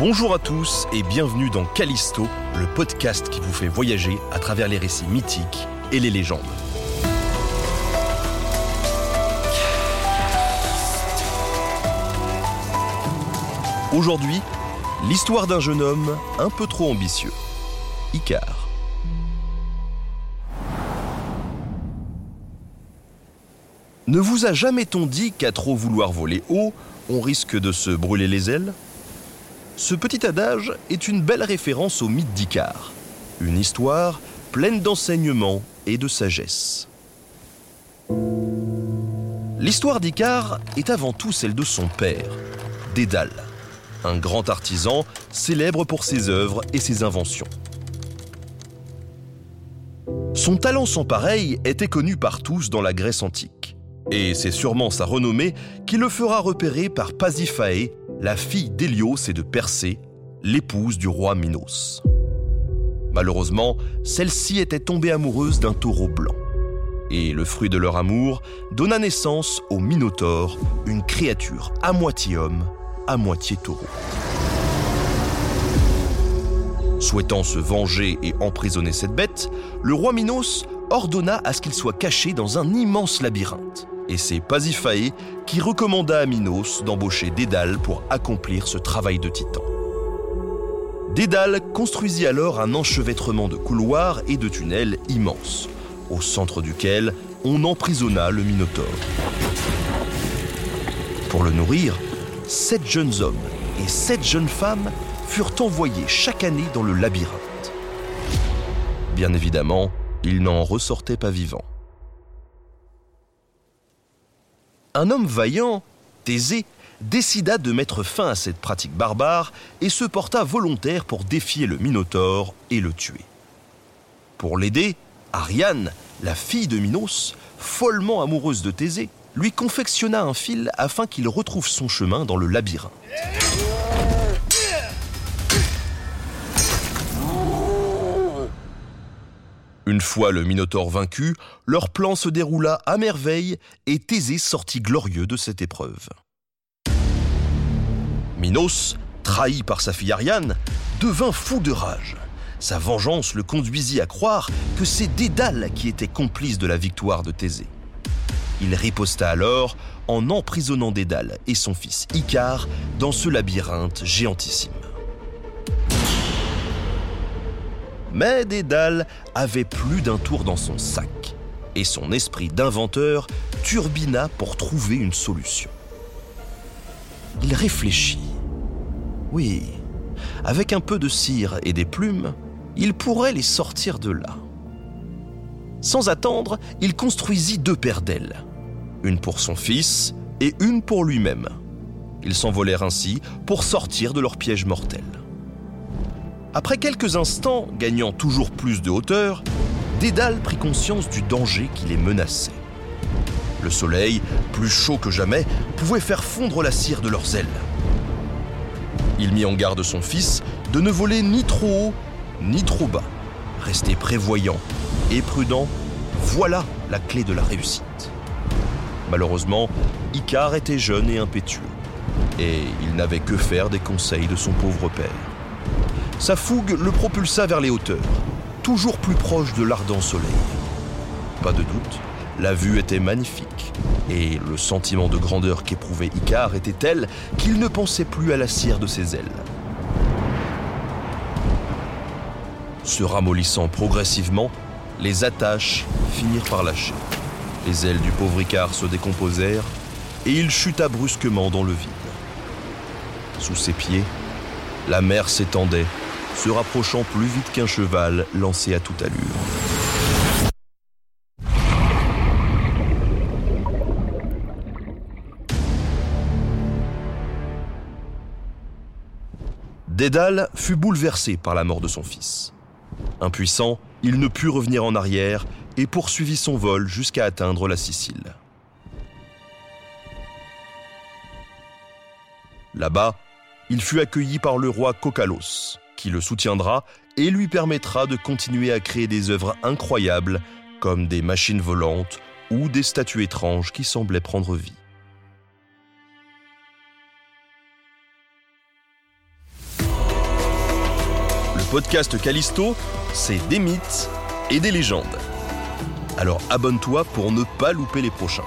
Bonjour à tous et bienvenue dans Callisto, le podcast qui vous fait voyager à travers les récits mythiques et les légendes. Aujourd'hui, l'histoire d'un jeune homme un peu trop ambitieux, Icar. Ne vous a jamais-on dit qu'à trop vouloir voler haut, on risque de se brûler les ailes? Ce petit adage est une belle référence au mythe d'Icar, une histoire pleine d'enseignements et de sagesse. L'histoire d'Icar est avant tout celle de son père, Dédale, un grand artisan célèbre pour ses œuvres et ses inventions. Son talent sans pareil était connu par tous dans la Grèce antique. Et c'est sûrement sa renommée qui le fera repérer par Pasiphae, la fille d'Hélios et de Persée, l'épouse du roi Minos. Malheureusement, celle-ci était tombée amoureuse d'un taureau blanc. Et le fruit de leur amour donna naissance au Minotaure, une créature à moitié homme, à moitié taureau. Souhaitant se venger et emprisonner cette bête, le roi Minos ordonna à ce qu'il soit caché dans un immense labyrinthe. Et c'est Pasiphae qui recommanda à Minos d'embaucher Dédale pour accomplir ce travail de titan. Dédale construisit alors un enchevêtrement de couloirs et de tunnels immenses, au centre duquel on emprisonna le Minotaure. Pour le nourrir, sept jeunes hommes et sept jeunes femmes furent envoyés chaque année dans le labyrinthe. Bien évidemment, ils n'en ressortaient pas vivants. Un homme vaillant, Thésée, décida de mettre fin à cette pratique barbare et se porta volontaire pour défier le Minotaure et le tuer. Pour l'aider, Ariane, la fille de Minos, follement amoureuse de Thésée, lui confectionna un fil afin qu'il retrouve son chemin dans le labyrinthe. Une fois le Minotaure vaincu, leur plan se déroula à merveille et Thésée sortit glorieux de cette épreuve. Minos, trahi par sa fille Ariane, devint fou de rage. Sa vengeance le conduisit à croire que c'est Dédale qui était complice de la victoire de Thésée. Il riposta alors en emprisonnant Dédale et son fils Icare dans ce labyrinthe géantissime. Mais Dédale avait plus d'un tour dans son sac, et son esprit d'inventeur turbina pour trouver une solution. Il réfléchit. Oui, avec un peu de cire et des plumes, il pourrait les sortir de là. Sans attendre, il construisit deux paires d'ailes, une pour son fils et une pour lui-même. Ils s'envolèrent ainsi pour sortir de leur piège mortel. Après quelques instants, gagnant toujours plus de hauteur, Dédale prit conscience du danger qui les menaçait. Le soleil, plus chaud que jamais, pouvait faire fondre la cire de leurs ailes. Il mit en garde son fils de ne voler ni trop haut ni trop bas. Rester prévoyant et prudent, voilà la clé de la réussite. Malheureusement, Icare était jeune et impétueux, et il n'avait que faire des conseils de son pauvre père. Sa fougue le propulsa vers les hauteurs, toujours plus proche de l'ardent soleil. Pas de doute, la vue était magnifique, et le sentiment de grandeur qu'éprouvait Icare était tel qu'il ne pensait plus à la cire de ses ailes. Se ramollissant progressivement, les attaches finirent par lâcher. Les ailes du pauvre Icare se décomposèrent et il chuta brusquement dans le vide. Sous ses pieds, la mer s'étendait, se rapprochant plus vite qu'un cheval lancé à toute allure. Dédale fut bouleversé par la mort de son fils. Impuissant, il ne put revenir en arrière et poursuivit son vol jusqu'à atteindre la Sicile. Là-bas, il fut accueilli par le roi Cocalos, qui le soutiendra et lui permettra de continuer à créer des œuvres incroyables comme des machines volantes ou des statues étranges qui semblaient prendre vie. podcast Callisto, c'est des mythes et des légendes. Alors abonne-toi pour ne pas louper les prochains.